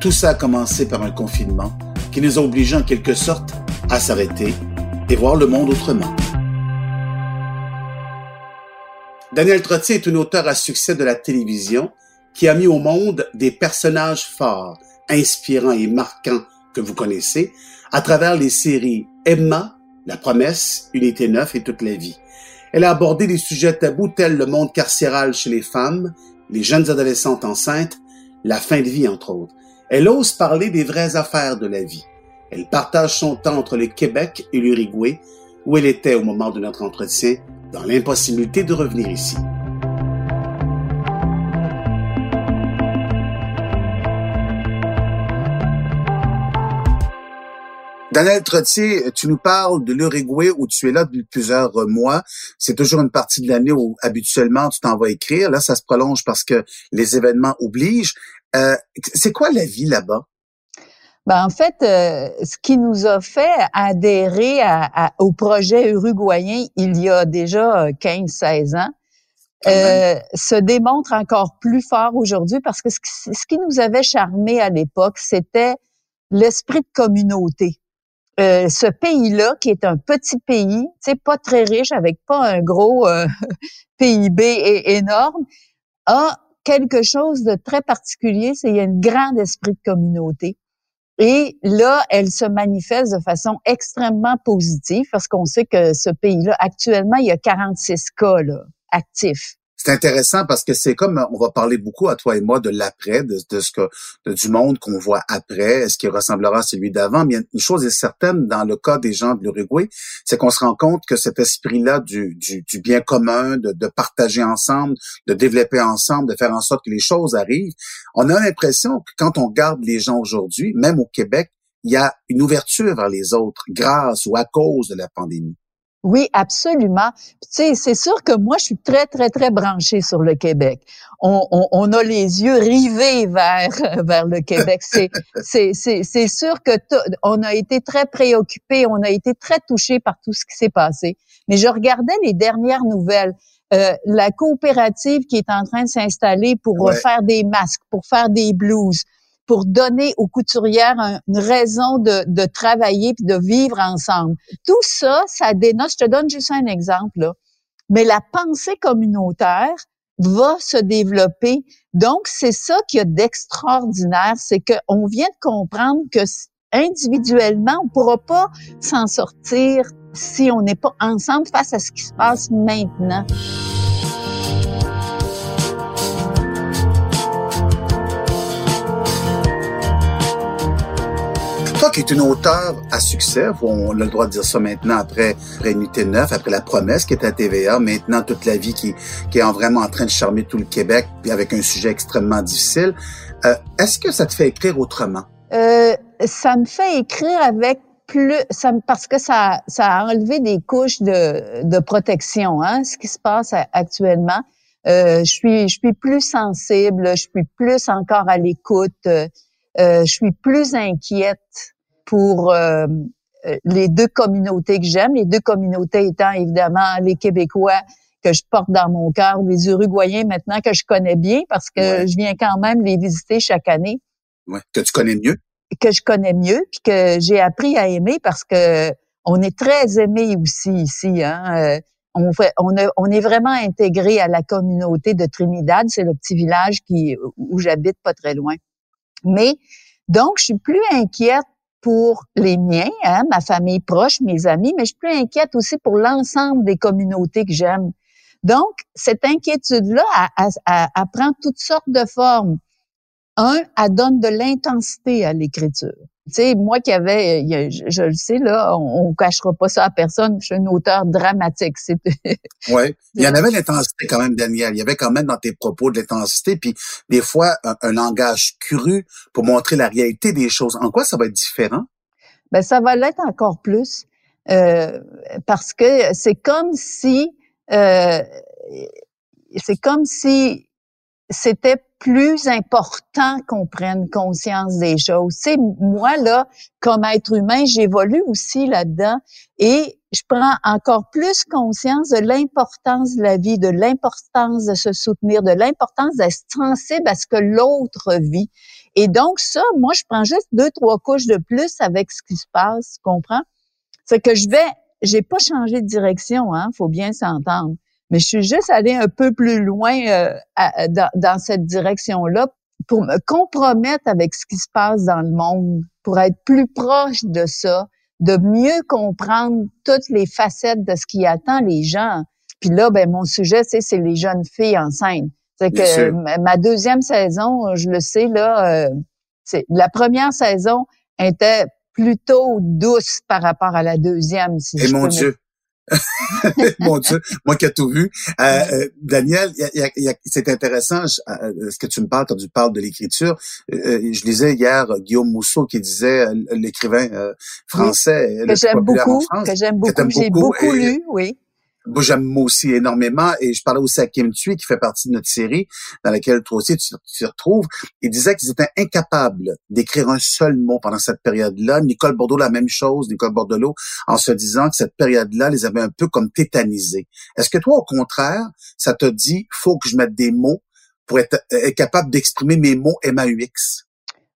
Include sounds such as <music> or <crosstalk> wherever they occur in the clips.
Tout ça a commencé par un confinement qui nous a obligés en quelque sorte à s'arrêter et voir le monde autrement. Daniel Trottier est une auteur à succès de la télévision qui a mis au monde des personnages forts, inspirants et marquants que vous connaissez à travers les séries Emma, La promesse, Unité 9 et Toute la vie. Elle a abordé des sujets tabous tels le monde carcéral chez les femmes, les jeunes adolescentes enceintes, la fin de vie entre autres. Elle ose parler des vraies affaires de la vie. Elle partage son temps entre le Québec et l'Uruguay, où elle était au moment de notre entretien, dans l'impossibilité de revenir ici. Daniel Trottier, tu nous parles de l'Uruguay où tu es là depuis plusieurs mois. C'est toujours une partie de l'année où habituellement tu t'en vas écrire. Là, ça se prolonge parce que les événements obligent. Euh, c'est quoi la vie là-bas? Ben, en fait, euh, ce qui nous a fait adhérer au projet uruguayen il y a déjà 15-16 ans, euh, se démontre encore plus fort aujourd'hui parce que ce qui nous avait charmé à l'époque, c'était l'esprit de communauté. Euh, ce pays-là, qui est un petit pays, pas très riche, avec pas un gros euh, <laughs> PIB énorme, a quelque chose de très particulier, c'est il y a un grand esprit de communauté. Et là, elle se manifeste de façon extrêmement positive parce qu'on sait que ce pays-là, actuellement, il y a 46 cas là, actifs c'est intéressant parce que c'est comme on va parler beaucoup à toi et moi de l'après, de, ce que du monde qu'on voit après, est-ce qu'il ressemblera à celui d'avant? Mais une chose est certaine dans le cas des gens de l'Uruguay, c'est qu'on se rend compte que cet esprit-là du, du, bien commun, de, de partager ensemble, de développer ensemble, de faire en sorte que les choses arrivent, on a l'impression que quand on garde les gens aujourd'hui, même au Québec, il y a une ouverture vers les autres grâce ou à cause de la pandémie. Oui, absolument. Tu sais, c'est sûr que moi, je suis très, très, très branchée sur le Québec. On, on, on a les yeux rivés vers <laughs> vers le Québec. C'est c'est c'est sûr que on a été très préoccupés, on a été très touchés par tout ce qui s'est passé. Mais je regardais les dernières nouvelles. Euh, la coopérative qui est en train de s'installer pour faire des masques, pour faire des blouses, pour donner aux couturières une raison de, de travailler puis de vivre ensemble. Tout ça, ça dénote. Je te donne juste un exemple, là. mais la pensée communautaire va se développer. Donc, c'est ça qu'il y a d'extraordinaire, c'est qu'on vient de comprendre que individuellement, on pourra pas s'en sortir si on n'est pas ensemble face à ce qui se passe maintenant. Qui es une auteure à succès, on a le droit de dire ça maintenant après, après Unité 9, après La Promesse qui est à TVA, maintenant toute la vie qui, qui est vraiment en train de charmer tout le Québec puis avec un sujet extrêmement difficile. Euh, Est-ce que ça te fait écrire autrement? Euh, ça me fait écrire avec plus, ça, parce que ça, ça a enlevé des couches de, de protection, hein, ce qui se passe actuellement. Euh, je suis, je suis plus sensible, je suis plus encore à l'écoute. Euh, je suis plus inquiète pour euh, euh, les deux communautés que j'aime, les deux communautés étant évidemment les Québécois que je porte dans mon cœur, les Uruguayens maintenant que je connais bien parce que je viens quand même les visiter chaque année. Ouais, que tu connais mieux? Que je connais mieux, puis que j'ai appris à aimer parce que on est très aimé aussi ici. Hein? On, fait, on, on est vraiment intégré à la communauté de Trinidad, c'est le petit village qui où j'habite pas très loin. Mais donc, je suis plus inquiète pour les miens, hein, ma famille proche, mes amis, mais je suis plus inquiète aussi pour l'ensemble des communautés que j'aime. Donc, cette inquiétude-là, prend toutes sortes de formes. Un, elle donne de l'intensité à l'écriture. Tu sais, moi qui avais, je, le sais là, on, on, cachera pas ça à personne. Je suis un auteur dramatique. oui, <laughs> il y en avait l'intensité quand même, Daniel. Il y avait quand même dans tes propos de l'intensité, puis des fois un, langage cru pour montrer la réalité des choses. En quoi ça va être différent? Ben ça va l'être encore plus euh, parce que c'est comme si euh, c'est comme si c'était plus important qu'on prenne conscience des choses. C'est moi là, comme être humain, j'évolue aussi là-dedans et je prends encore plus conscience de l'importance de la vie, de l'importance de se soutenir, de l'importance d'être sensible à ce que l'autre vit. Et donc ça, moi, je prends juste deux, trois couches de plus avec ce qui se passe, tu comprends? C'est que je vais, j'ai pas changé de direction, hein, faut bien s'entendre. Mais je suis juste allée un peu plus loin euh, dans, cette direction-là pour me compromettre avec ce qui se passe dans le monde, pour être plus proche de ça, de mieux comprendre toutes les facettes de ce qui attend les gens. Puis là, ben mon sujet, c'est c'est les jeunes filles enceintes. C'est que ma deuxième saison, je le sais là, euh, c'est la première saison était plutôt douce par rapport à la deuxième. Si Et mon Dieu. <laughs> Mon Dieu, moi qui ai tout vu. Euh, euh Daniel, c'est intéressant euh, ce que tu me parles quand tu parles de l'écriture. Euh, je lisais hier Guillaume Mousseau qui disait l'écrivain français que j'aime beaucoup, que j'aime beaucoup, j'ai beaucoup lu, oui moi, j'aime aussi énormément et je parlais aussi à Kim Thuy qui fait partie de notre série dans laquelle toi aussi tu, te retrouves. Il disait qu'ils étaient incapables d'écrire un seul mot pendant cette période-là. Nicole Bordeaux, la même chose, Nicole Bordelot, en se disant que cette période-là les avait un peu comme tétanisés. Est-ce que toi, au contraire, ça te dit, faut que je mette des mots pour être, capable d'exprimer mes mots MAUX?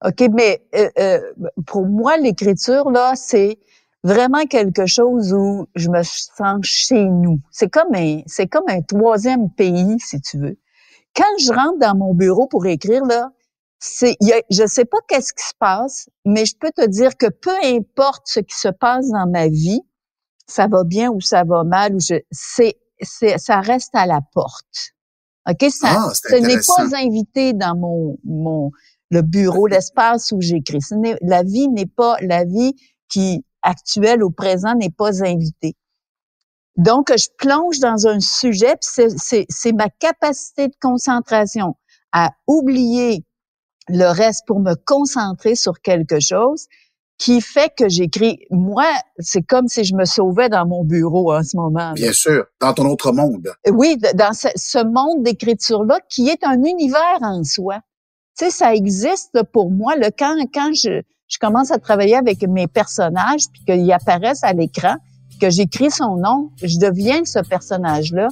OK, mais euh, euh, pour moi, l'écriture, là, c'est vraiment quelque chose où je me sens chez nous. C'est comme un, c'est comme un troisième pays, si tu veux. Quand je rentre dans mon bureau pour écrire, là, c'est, y a, je sais pas qu'est-ce qui se passe, mais je peux te dire que peu importe ce qui se passe dans ma vie, ça va bien ou ça va mal, ou je, c'est, c'est, ça reste à la porte. Ok, ça, ah, ce n'est pas invité dans mon, mon, le bureau, l'espace où j'écris. La vie n'est pas la vie qui actuel au présent n'est pas invité. Donc, je plonge dans un sujet, c'est ma capacité de concentration à oublier le reste pour me concentrer sur quelque chose qui fait que j'écris. Moi, c'est comme si je me sauvais dans mon bureau en ce moment. Bien sûr, dans ton autre monde. Oui, dans ce, ce monde d'écriture-là qui est un univers en soi. Tu sais, ça existe pour moi. Le quand quand je je commence à travailler avec mes personnages, puis qu'ils apparaissent à l'écran, que j'écris son nom, je deviens ce personnage-là.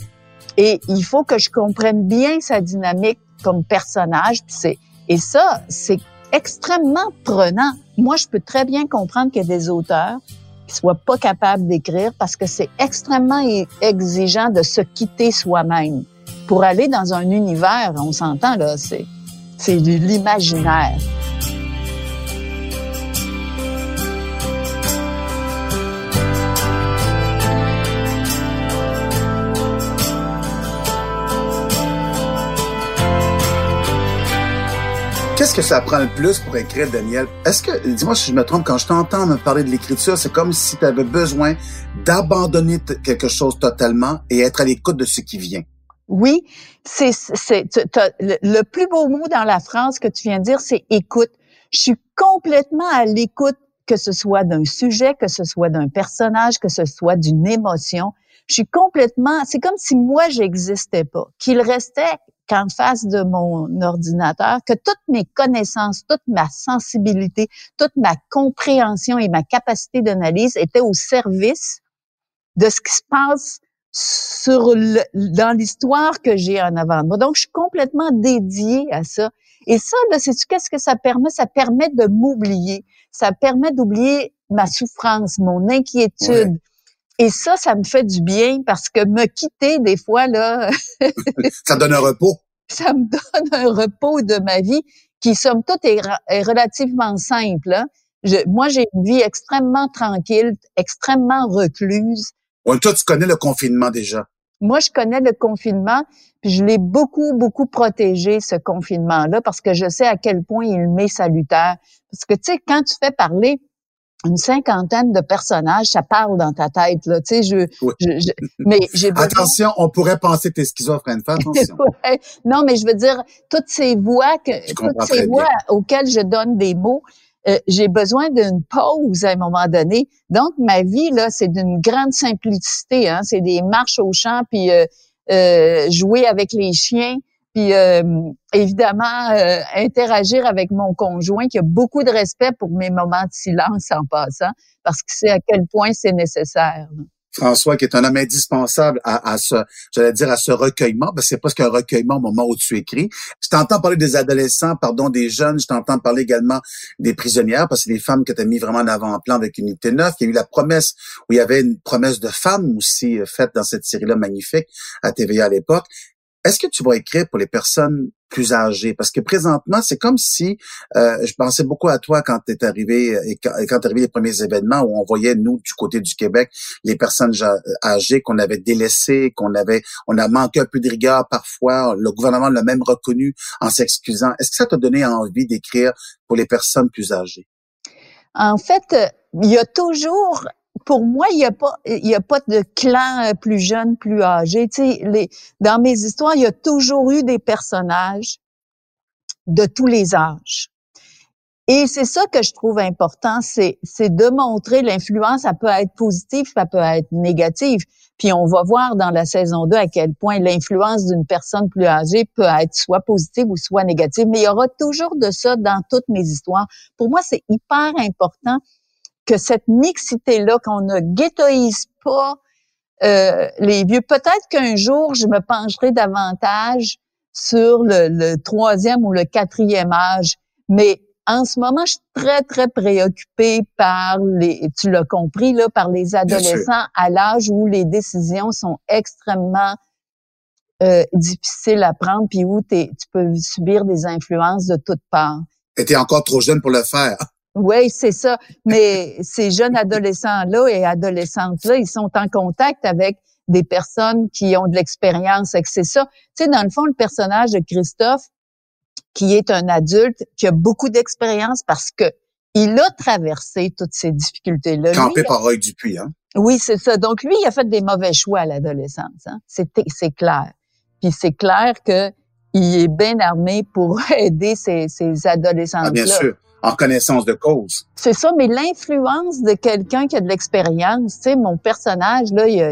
Et il faut que je comprenne bien sa dynamique comme personnage. Puis c'est, et ça, c'est extrêmement prenant. Moi, je peux très bien comprendre qu'il y a des auteurs qui soient pas capables d'écrire parce que c'est extrêmement exigeant de se quitter soi-même. Pour aller dans un univers, on s'entend là, c'est, c'est l'imaginaire. Qu'est-ce que ça prend le plus pour écrire, Daniel? Est-ce que, dis-moi si je me trompe, quand je t'entends me parler de l'écriture, c'est comme si tu avais besoin d'abandonner quelque chose totalement et être à l'écoute de ce qui vient. Oui, c'est, c'est, le plus beau mot dans la phrase que tu viens de dire, c'est écoute. Je suis complètement à l'écoute, que ce soit d'un sujet, que ce soit d'un personnage, que ce soit d'une émotion. Je suis complètement, c'est comme si moi j'existais pas, qu'il restait qu'en face de mon ordinateur, que toutes mes connaissances, toute ma sensibilité, toute ma compréhension et ma capacité d'analyse étaient au service de ce qui se passe sur le, dans l'histoire que j'ai en avant de moi. Donc, je suis complètement dédiée à ça. Et ça, là, sais-tu qu'est-ce que ça permet? Ça permet de m'oublier. Ça permet d'oublier ma souffrance, mon inquiétude, et ça, ça me fait du bien parce que me quitter des fois, là... <laughs> ça donne un repos. Ça me donne un repos de ma vie qui, somme toute, est, relativement simple. Hein. moi, j'ai une vie extrêmement tranquille, extrêmement recluse. Ouais, toi, tu connais le confinement déjà. moi, je connais le confinement, puis je l'ai beaucoup, beaucoup protégé, ce confinement-là, parce que je sais à quel point il m'est salutaire. Parce que, tu sais, quand tu fais parler une cinquantaine de personnages, ça parle dans ta tête, là, tu sais, je, je, mais <laughs> j'ai Attention, on pourrait penser que t'es schizophrène, fais <laughs> attention. Non, mais je veux dire, toutes ces voix que, toutes ces voix auxquelles je donne des mots, euh, j'ai besoin d'une pause à un moment donné. Donc, ma vie, là, c'est d'une grande simplicité. Hein? C'est des marches au champ, puis euh, euh, jouer avec les chiens, puis évidemment interagir avec mon conjoint qui a beaucoup de respect pour mes moments de silence en passant, parce que c'est à quel point c'est nécessaire. François, qui est un homme indispensable à, à ce, j'allais dire, à ce recueillement, parce que c'est presque un recueillement au moment où tu écris. Je t'entends parler des adolescents, pardon, des jeunes, je t'entends parler également des prisonnières, parce que c'est des femmes que tu as mis vraiment en avant-plan avec Unité 9. Il y a eu la promesse, où il y avait une promesse de femme aussi euh, faite dans cette série-là magnifique à TVA à l'époque. Est-ce que tu vas écrire pour les personnes plus âgées? Parce que présentement, c'est comme si, euh, je pensais beaucoup à toi quand tu es arrivé, et quand, quand arrivé les premiers événements où on voyait, nous, du côté du Québec, les personnes âgées qu'on avait délaissées, qu'on avait, on a manqué un peu de rigueur parfois. Le gouvernement l'a même reconnu en s'excusant. Est-ce que ça t'a donné envie d'écrire pour les personnes plus âgées? En fait, il y a toujours pour moi, il n'y a pas, il y a pas de clan euh, plus jeune, plus âgé. Tu sais, les, dans mes histoires, il y a toujours eu des personnages de tous les âges. Et c'est ça que je trouve important, c'est, de montrer l'influence, ça peut être positive, ça peut être négative. Puis on va voir dans la saison 2 à quel point l'influence d'une personne plus âgée peut être soit positive ou soit négative. Mais il y aura toujours de ça dans toutes mes histoires. Pour moi, c'est hyper important que cette mixité-là, qu'on ne ghettoise pas euh, les vieux. Peut-être qu'un jour, je me pencherai davantage sur le, troisième ou le quatrième âge, mais en ce moment, je suis très, très préoccupée par les, tu l'as compris, là, par les adolescents à l'âge où les décisions sont extrêmement euh, difficiles à prendre, puis où tu peux subir des influences de toutes parts. Et tu es encore trop jeune pour le faire. Oui, c'est ça. Mais ces jeunes adolescents-là et adolescentes-là, ils sont en contact avec des personnes qui ont de l'expérience. C'est ça. Tu sais, dans le fond, le personnage de Christophe, qui est un adulte, qui a beaucoup d'expérience parce que il a traversé toutes ces difficultés-là. Campé par Roy Dupuis, hein? Oui, c'est ça. Donc, lui, il a fait des mauvais choix à l'adolescence. Hein? C'est clair. Puis c'est clair que il est bien armé pour <laughs> aider ces, ces adolescents-là. Ah, bien sûr en connaissance de cause. C'est ça, mais l'influence de quelqu'un qui a de l'expérience, tu sais, mon personnage, là, il y a,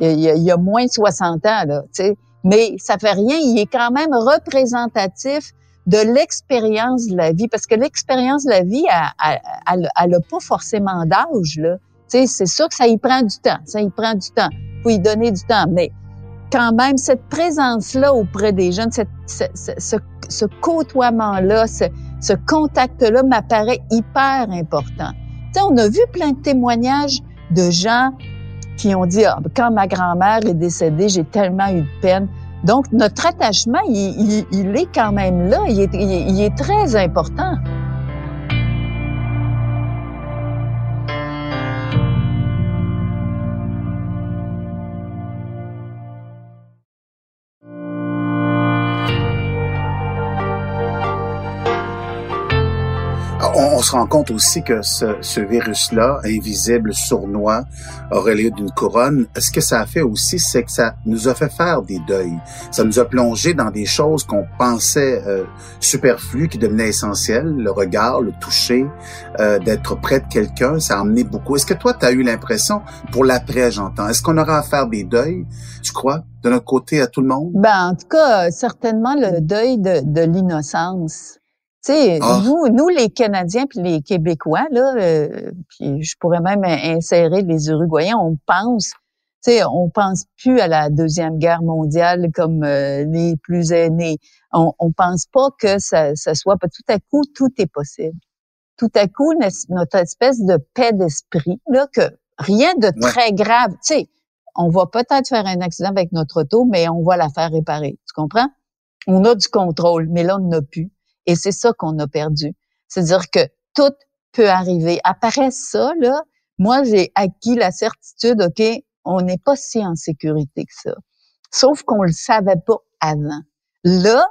il y a, moins de 60 ans, là, tu sais, mais ça fait rien, il est quand même représentatif de l'expérience de la vie, parce que l'expérience de la vie, elle n'a pas forcément d'âge, là. Tu sais, c'est sûr que ça y prend du temps, ça y prend du temps. Faut y donner du temps, mais quand même, cette présence-là auprès des jeunes, cette, ce, ce, ce côtoiement-là, ce, contact-là m'apparaît hyper important. Tu sais, on a vu plein de témoignages de gens qui ont dit, ah, quand ma grand-mère est décédée, j'ai tellement eu de peine. Donc, notre attachement, il, il, est quand même là, il il est très important. On, se rend compte aussi que ce, ce virus-là, invisible, sournois, aurait lieu d'une couronne. Ce que ça a fait aussi, c'est que ça nous a fait faire des deuils. Ça nous a plongé dans des choses qu'on pensait euh, superflues, qui devenaient essentielles. Le regard, le toucher, euh, d'être près de quelqu'un, ça a emmené beaucoup. Est-ce que toi, tu as eu l'impression, pour l'après, j'entends, est-ce qu'on aura à faire des deuils, tu crois, de notre côté à tout le monde? Ben, en tout cas, certainement le deuil de, de l'innocence. Sais, ah. nous, nous les Canadiens puis les Québécois là, euh, puis je pourrais même insérer les Uruguayens, on pense, tu sais, on pense plus à la deuxième guerre mondiale comme euh, les plus aînés. On, on pense pas que ça, ça soit tout à coup tout est possible. Tout à coup notre espèce de paix d'esprit là que rien de très grave, tu sais, on va peut-être faire un accident avec notre auto, mais on va la faire réparer. Tu comprends? On a du contrôle, mais là on n'a plus. Et c'est ça qu'on a perdu. C'est-à-dire que tout peut arriver. Après ça, là, moi, j'ai acquis la certitude, OK, on n'est pas si en sécurité que ça. Sauf qu'on le savait pas avant. Là,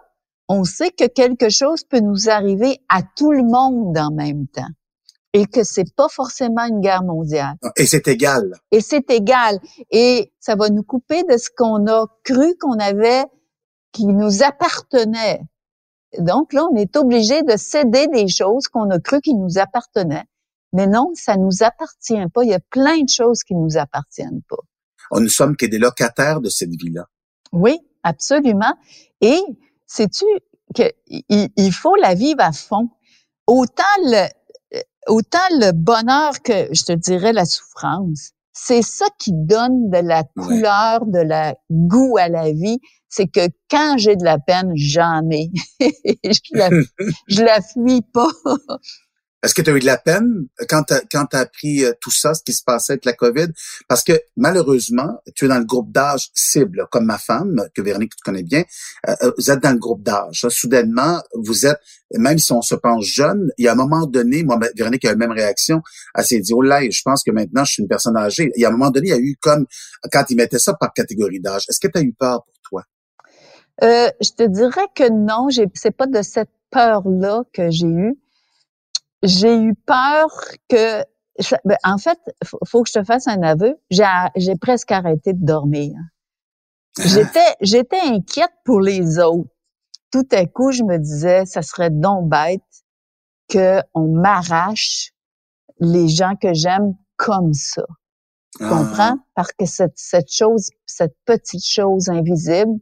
on sait que quelque chose peut nous arriver à tout le monde en même temps et que c'est pas forcément une guerre mondiale. Et c'est égal. Et c'est égal. Et ça va nous couper de ce qu'on a cru qu'on avait, qui nous appartenait. Donc là, on est obligé de céder des choses qu'on a cru qui nous appartenaient. Mais non, ça nous appartient pas. Il y a plein de choses qui nous appartiennent pas. On ne sommes que des locataires de cette vie-là. Oui, absolument. Et sais-tu qu'il faut la vivre à fond. Autant le, autant le bonheur que, je te dirais, la souffrance. C'est ça qui donne de la couleur, de la goût à la vie. C'est que quand j'ai de la peine, j'en ai. <laughs> je, la, je la fuis pas. <laughs> Est-ce que tu as eu de la peine quand tu as, appris euh, tout ça, ce qui se passait avec la COVID? Parce que malheureusement, tu es dans le groupe d'âge cible, comme ma femme, que Véronique, tu connais bien. Euh, euh, vous êtes dans le groupe d'âge. Soudainement, vous êtes, même si on se pense jeune, il y a un moment donné, moi, Véronique a la même réaction. Elle s'est dit, oh là, je pense que maintenant, je suis une personne âgée. Il y a un moment donné, il y a eu comme, quand ils mettaient ça par catégorie d'âge, est-ce que tu as eu peur pour toi? Euh, je te dirais que non, c'est pas de cette peur-là que j'ai eu j'ai eu peur que, ben, en fait, faut, faut que je te fasse un aveu. J'ai presque arrêté de dormir. Ah. J'étais, j'étais inquiète pour les autres. Tout à coup, je me disais, ça serait donc bête que on m'arrache les gens que j'aime comme ça. Tu ah. comprends? Parce que cette, cette chose, cette petite chose invisible,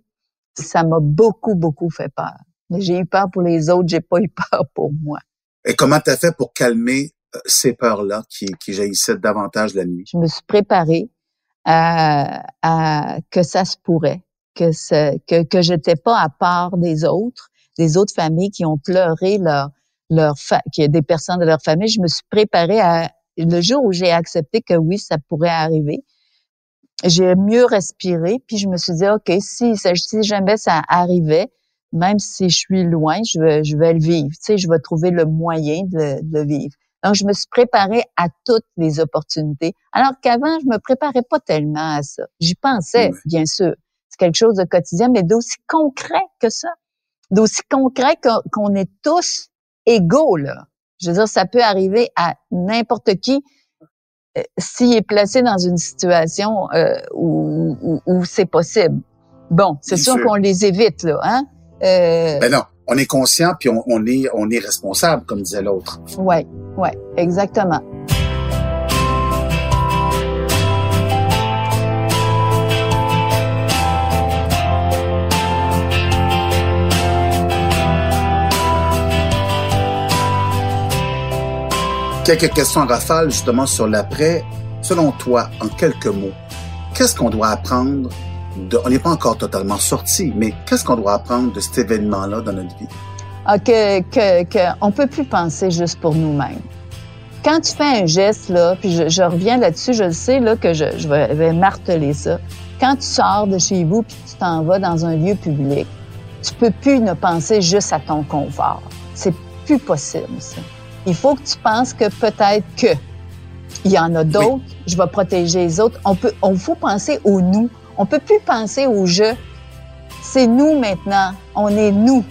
ça m'a beaucoup, beaucoup fait peur. Mais j'ai eu peur pour les autres, j'ai pas eu peur pour moi. Et comment tu as fait pour calmer euh, ces peurs-là qui, qui jaillissaient davantage la nuit? Je me suis préparée à, à que ça se pourrait, que ce, que, que j'étais pas à part des autres, des autres familles qui ont pleuré leur leur qui des personnes de leur famille. Je me suis préparée à le jour où j'ai accepté que oui, ça pourrait arriver. J'ai mieux respiré, puis je me suis dit ok, si, si jamais ça arrivait, même si je suis loin, je vais, je vais le vivre. Tu sais, je vais trouver le moyen de, de le vivre. Donc, je me suis préparée à toutes les opportunités, alors qu'avant, je me préparais pas tellement à ça. J'y pensais, bien sûr. C'est quelque chose de quotidien, mais d'aussi concret que ça. D'aussi concret qu'on est tous égaux, là. Je veux dire, ça peut arriver à n'importe qui euh, s'il est placé dans une situation euh, où, où, où c'est possible. Bon, c'est sûr, sûr qu'on les évite, là, hein? Euh... Ben non, on est conscient puis on, on, est on est responsable, comme disait l'autre. Ouais, ouais, exactement. Quelques questions en rafale justement sur l'après. Selon toi, en quelques mots, qu'est-ce qu'on doit apprendre on n'est pas encore totalement sorti, mais qu'est-ce qu'on doit apprendre de cet événement-là dans notre vie? Ah, que, que, que, on peut plus penser juste pour nous-mêmes. Quand tu fais un geste, là, puis je, je reviens là-dessus, je le sais, là, que je, je vais, marteler ça. Quand tu sors de chez vous puis tu t'en vas dans un lieu public, tu peux plus ne penser juste à ton confort. C'est plus possible, ça. Il faut que tu penses que peut-être que il y en a d'autres, je vais protéger les autres. On peut, on faut penser au nous. On peut plus penser au jeu. C'est nous maintenant. On est nous.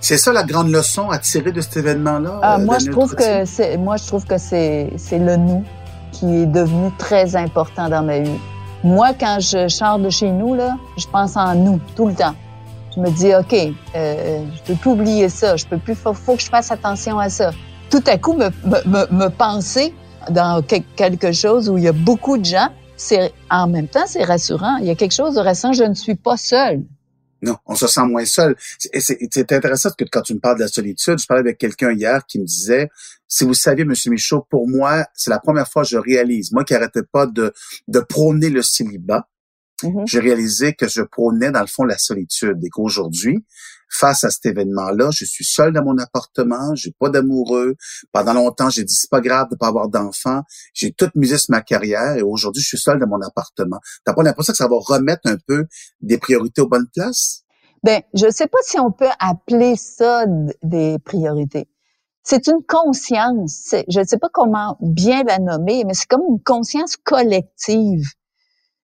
C'est ça la grande leçon à tirer de cet événement-là. Ah, moi, je trouve que c'est, moi, je trouve que c'est, c'est le nous qui est devenu très important dans ma vie. Moi, quand je sors de chez nous, là, je pense en nous tout le temps. Je me dis, OK, euh, je peux plus oublier ça. Je peux plus, faut, faut que je fasse attention à ça. Tout à coup, me, me, me penser dans quelque chose où il y a beaucoup de gens c'est en même temps, c'est rassurant. Il y a quelque chose de rassurant. Je ne suis pas seule. Non, on se sent moins seul. C'est intéressant que quand tu me parles de la solitude, je parlais avec quelqu'un hier qui me disait, si vous saviez, Monsieur Michaud, pour moi, c'est la première fois que je réalise, moi qui arrêtais pas de, de prôner le célibat, mm-hmm. j'ai réalisé que je prônais dans le fond la solitude et qu'aujourd'hui, face à cet événement-là, je suis seul dans mon appartement, j'ai pas d'amoureux. Pendant longtemps, j'ai dit c'est pas grave de pas avoir d'enfants. J'ai tout misé sur ma carrière et aujourd'hui, je suis seul dans mon appartement. T'as pas l'impression que ça va remettre un peu des priorités aux bonnes places? Ben, je sais pas si on peut appeler ça des priorités. C'est une conscience. Je ne sais pas comment bien la nommer, mais c'est comme une conscience collective.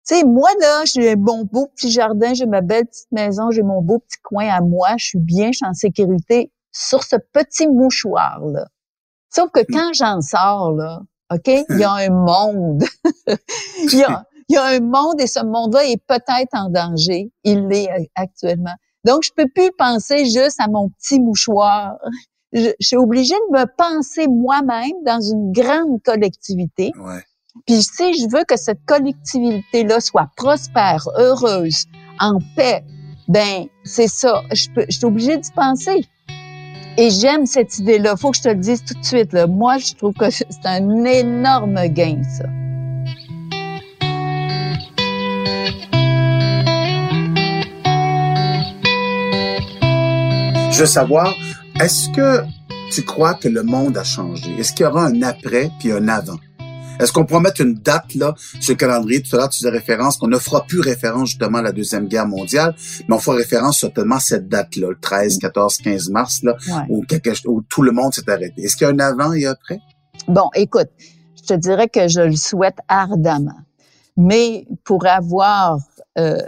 Tu sais, moi, là, j'ai mon beau petit jardin, j'ai ma belle petite maison, j'ai mon beau petit coin à moi, je suis bien, je suis en sécurité sur ce petit mouchoir-là. Sauf que quand j'en sors, là, OK, il y a un monde. <laughs> il, y a, un monde et ce monde-là est peut-être en danger. Il l'est actuellement. Donc, je peux plus penser juste à mon petit mouchoir. Je, suis obligée de me penser moi-même dans une grande collectivité. Puis si je veux que cette collectivité-là soit prospère, heureuse, en paix, ben c'est ça. Je, peux, je suis obligée d'y penser. Et j'aime cette idée-là. Faut que je te le dise tout de suite. Moi, je trouve que <laughs> c'est un énorme gain, ça. Je veux savoir, est-ce que tu crois que le monde a changé? Est-ce qu'il y aura un après puis un avant? Est-ce qu'on pourra mettre une date là sur le calendrier? Tout à l'heure, tu faisais référence qu'on ne fera plus référence justement à la Deuxième Guerre mondiale, mais on fera référence certainement à cette date-là, le 13, 14, 15 mars, là, où, où tout le monde s'est arrêté. Est-ce qu'il y a un avant et un après? Bon, écoute, je te dirais que je le souhaite ardemment. Mais pour avoir euh,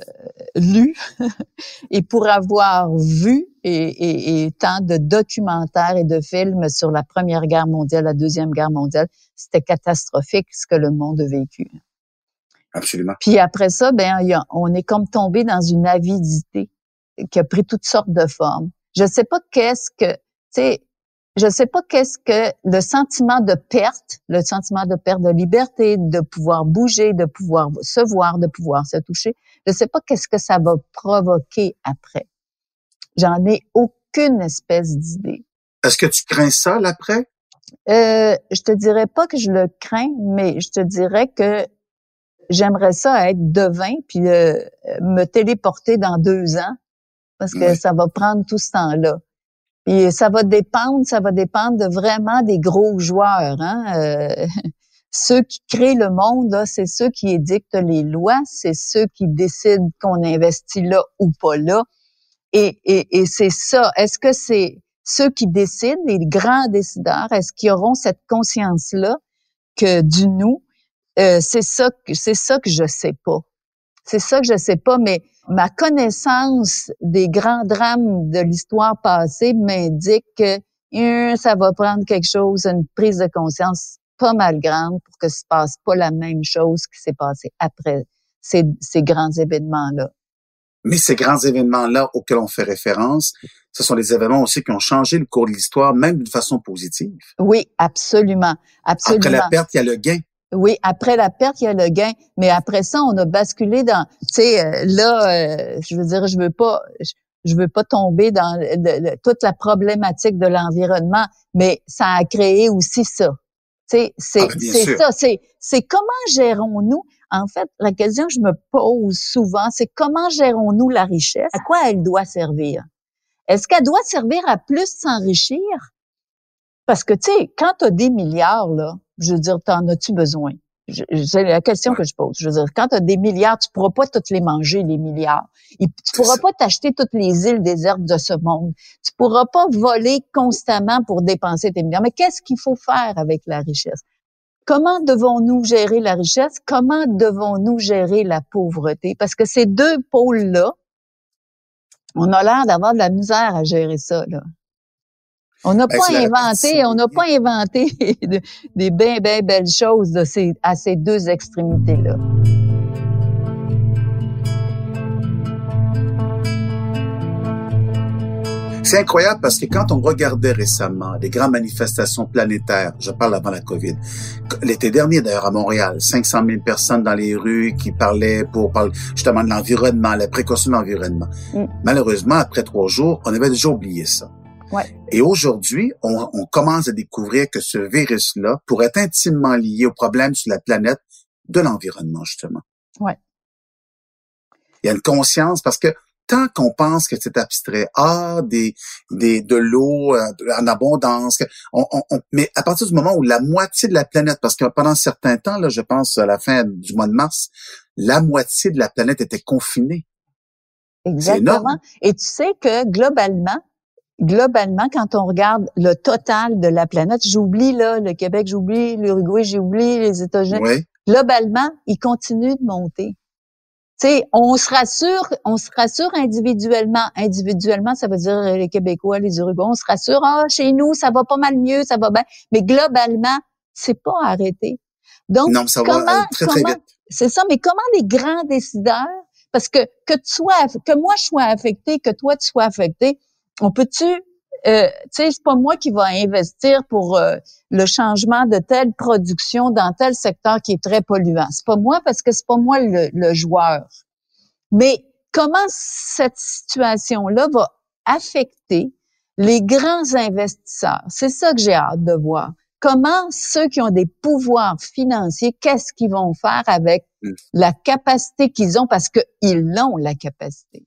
lu <laughs> et pour avoir vu et, et, tant de documentaires et de films sur la Première Guerre mondiale, la Deuxième Guerre mondiale, c'était catastrophique ce que le monde a vécu. Absolument. Puis après ça, ben on est comme tombé dans une avidité qui a pris toutes sortes de formes. Je sais pas qu'est-ce que, tu sais, je sais pas qu'est-ce que le sentiment de perte, le sentiment de perte de liberté, de pouvoir bouger, de pouvoir se voir, de pouvoir se toucher. Je sais pas qu'est-ce que ça va provoquer après. J'en ai aucune espèce d'idée. Est-ce que tu crains ça l'après? Euh, je te dirais pas que je le crains, mais je te dirais que j'aimerais ça être devin puis euh, me téléporter dans deux ans parce que ça va prendre tout ce temps-là. Puis ça va dépendre, ça va dépendre de vraiment des gros joueurs. Hein? Euh, <laughs> ceux qui créent le monde, c'est ceux qui édictent les lois, c'est ceux qui décident qu'on investit là ou pas là. Et, c'est ça. Est-ce que c'est ceux qui décident, les grands décideurs, est-ce qu'ils auront cette conscience-là que du nous? Euh, c'est ça que c'est ça que je sais pas. C'est ça que je sais pas, mais ma connaissance des grands drames de l'histoire passée m'indique que ça va prendre quelque chose, une prise de conscience pas mal grande pour que se passe pas la même chose qui s'est passé après ces, ces grands événements-là. Mais ces grands événements-là auxquels on fait référence, ce sont des événements aussi qui ont changé le cours de l'histoire, même d'une façon positive. Oui, absolument, absolument. Après la perte, il y a le gain. Oui, après la perte, il y a le gain. Mais après ça, on a basculé dans, tu sais, euh, là, euh, je veux dire, je veux pas, je, veux pas tomber dans toute la problématique de l'environnement, mais ça a créé aussi ça. Tu sais, c'est, ah, c'est ça, c'est comment gérons-nous en fait, la question que je me pose souvent, c'est comment gérons-nous la richesse? À quoi elle doit servir? Est-ce qu'elle doit servir à plus s'enrichir? Parce que, tu sais, quand tu as des milliards, là, je veux dire, t'en as-tu besoin? C'est la question que je pose. Je veux dire, quand tu as des milliards, tu pourras pas toutes les manger, les milliards. Et tu pourras pas t'acheter toutes les îles désertes de ce monde. Tu pourras pas voler constamment pour dépenser tes milliards. Mais qu'est-ce qu'il faut faire avec la richesse? Comment devons-nous gérer la richesse? Comment devons-nous gérer la pauvreté? Parce que ces deux pôles-là, on a l'air d'avoir de la misère à gérer ça, là. On n'a ben, pas inventé, on n'a pas inventé <laughs> des bien, bien belles choses de ces, à ces deux extrémités-là. C'est incroyable parce que quand on regardait récemment les grandes manifestations planétaires, je parle avant la COVID, l'été dernier d'ailleurs à Montréal, 500 000 personnes dans les rues qui parlaient pour parler justement de l'environnement, la précaution de l'environnement. Mm. Malheureusement, après trois jours, on avait déjà oublié ça. Ouais. Et aujourd'hui, on, on, commence à découvrir que ce virus-là pourrait être intimement lié aux problèmes sur la planète de l'environnement, justement. Ouais. Il y a une conscience parce que tant qu'on pense que c'est abstrait, ah, des, des, de l'eau euh, en abondance, on, on, mais à partir du moment où la moitié de la planète, parce que pendant un certain temps, là, je pense à la fin du mois de mars, la moitié de la planète était confinée. Exactement. Et tu sais que globalement, globalement, quand on regarde le total de la planète, j'oublie là le Québec, j'oublie l'Uruguay, j'oublie les États-Unis. Globalement, il continue de monter. Sais, on se rassure, on se rassure individuellement. Individuellement, ça veut dire les Québécois, les Uruguayens, on se rassure, ah, chez nous, ça va pas mal mieux, ça va bien. Mais globalement, c'est pas arrêté. Donc, non, ça comment, va très, très vite. C'est ça, mais comment les grands décideurs, parce que que tu sois, que moi je sois affecté, que toi tu sois affecté, on peut-tu euh, tu sais, c'est pas moi qui va investir pour euh, le changement de telle production dans tel secteur qui est très polluant. C'est pas moi parce que c'est pas moi le, le joueur. Mais comment cette situation-là va affecter les grands investisseurs? C'est ça que j'ai hâte de voir. Comment ceux qui ont des pouvoirs financiers, qu'est-ce qu'ils vont faire avec mm. la capacité qu'ils ont? Parce qu'ils ont la capacité?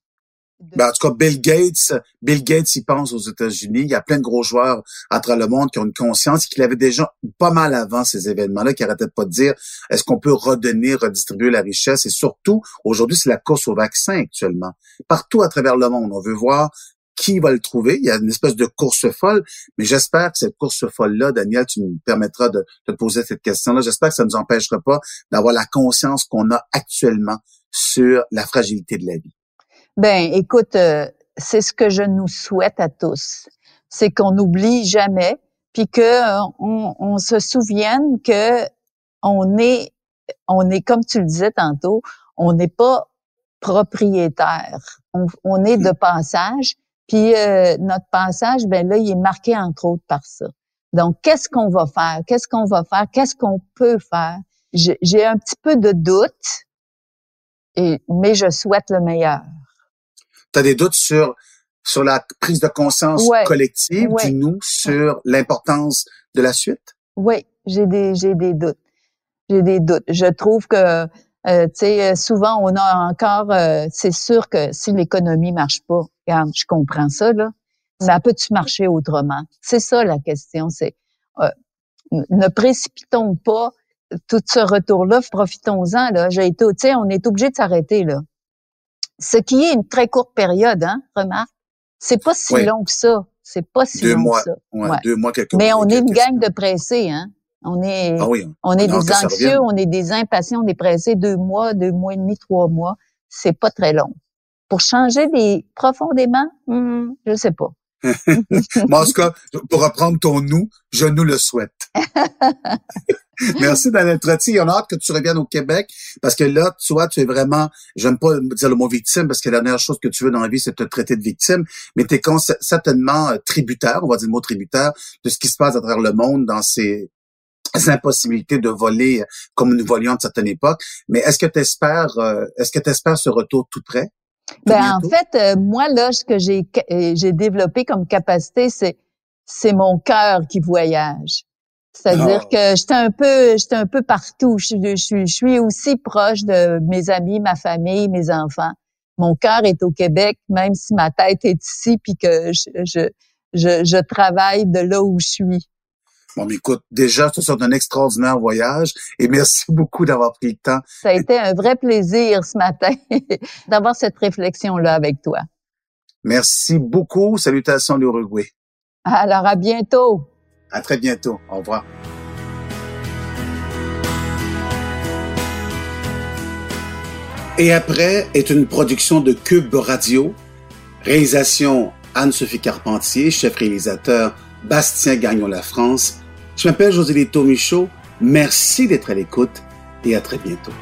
Ben, en tout cas, Bill Gates, Bill Gates, il pense aux États-Unis. Il y a plein de gros joueurs à travers le monde qui ont une conscience et qui l'avaient déjà pas mal avant ces événements-là, qui arrêtaient pas de dire est-ce qu'on peut redonner, redistribuer la richesse? Et surtout, aujourd'hui, c'est la course au vaccin actuellement. Partout à travers le monde, on veut voir qui va le trouver. Il y a une espèce de course folle, mais j'espère que cette course folle-là, Daniel, tu me permettras de, te poser cette question-là. J'espère que ça ne nous empêchera pas d'avoir la conscience qu'on a actuellement sur la fragilité de la vie. Ben, écoute, euh, c'est ce que je nous souhaite à tous. C'est qu'on n'oublie jamais, puis que euh, on, se souvienne que on est, on est comme tu le disais tantôt, on n'est pas propriétaire. On, est de passage, puis euh, notre passage, ben là, il est marqué entre autres par ça. Donc, qu'est-ce qu'on va faire? Qu'est-ce qu'on va faire? Qu'est-ce qu'on peut faire? J'ai un petit peu de doute, et, mais je souhaite le meilleur tu as des doutes sur sur la prise de conscience collective du nous sur l'importance de la suite? Oui, j'ai des j'ai des doutes. J'ai des doutes. Je trouve que euh, tu sais souvent on a encore euh, c'est sûr que si l'économie marche pas, regarde, je comprends ça là. Ça peut-tu marcher autrement? C'est ça la question, c'est euh, ne précipitons pas tout ce retour-là, profitons-en là. J'ai été, tu sais, on est obligé de s'arrêter là ce qui est une très courte période, hein, remarque. C'est pas si long que ça. C'est pas si deux long mois, que ça. Ouais, Deux mois, quelques Mais on est une gang de pressés, hein. On est, ah oui, on est des anxieux, on est des impatients, on est pressés deux mois, deux mois et demi, trois mois. C'est pas très long. Pour changer des profondément, hmm, je sais pas. <laughs> Moi, en tout cas, pour reprendre ton nous, je nous le souhaite. <laughs> <laughs> Merci Daniel Trotti. On a hâte que tu reviennes au Québec parce que là, tu vois, tu es vraiment, j'aime pas dire le mot victime parce que la dernière chose que tu veux dans la vie, c'est te traiter de victime, mais tu es certainement euh, tributaire, on va dire le mot tributaire, de ce qui se passe à travers le monde dans ces impossibilités de voler euh, comme nous volions à une certaine époque. Mais est-ce que tu espères, euh, est-ce que tu espères ce retour tout près? ben, en fait, moi, là, ce que j'ai, j'ai développé comme capacité, c'est, c'est mon cœur qui voyage. C'est-à-dire que j'étais un peu, j'étais un peu partout. Je, je, je, suis aussi proche de mes amis, ma famille, mes enfants. Mon cœur est au Québec, même si ma tête est ici, puis que je, je, je, je travaille de là où je suis. Bon, mais écoute, déjà, tu sors d'un extraordinaire voyage et merci <laughs> beaucoup d'avoir pris le temps. Ça a été un vrai plaisir ce matin <laughs> d'avoir cette réflexion-là avec toi. Merci beaucoup. Salutations l'Uruguay. Alors, à bientôt. À très bientôt. Au revoir. Et après est une production de Cube Radio. Réalisation Anne-Sophie Carpentier, chef réalisateur Bastien Gagnon La France. Je m'appelle José Lito Michaud. Merci d'être à l'écoute et à très bientôt.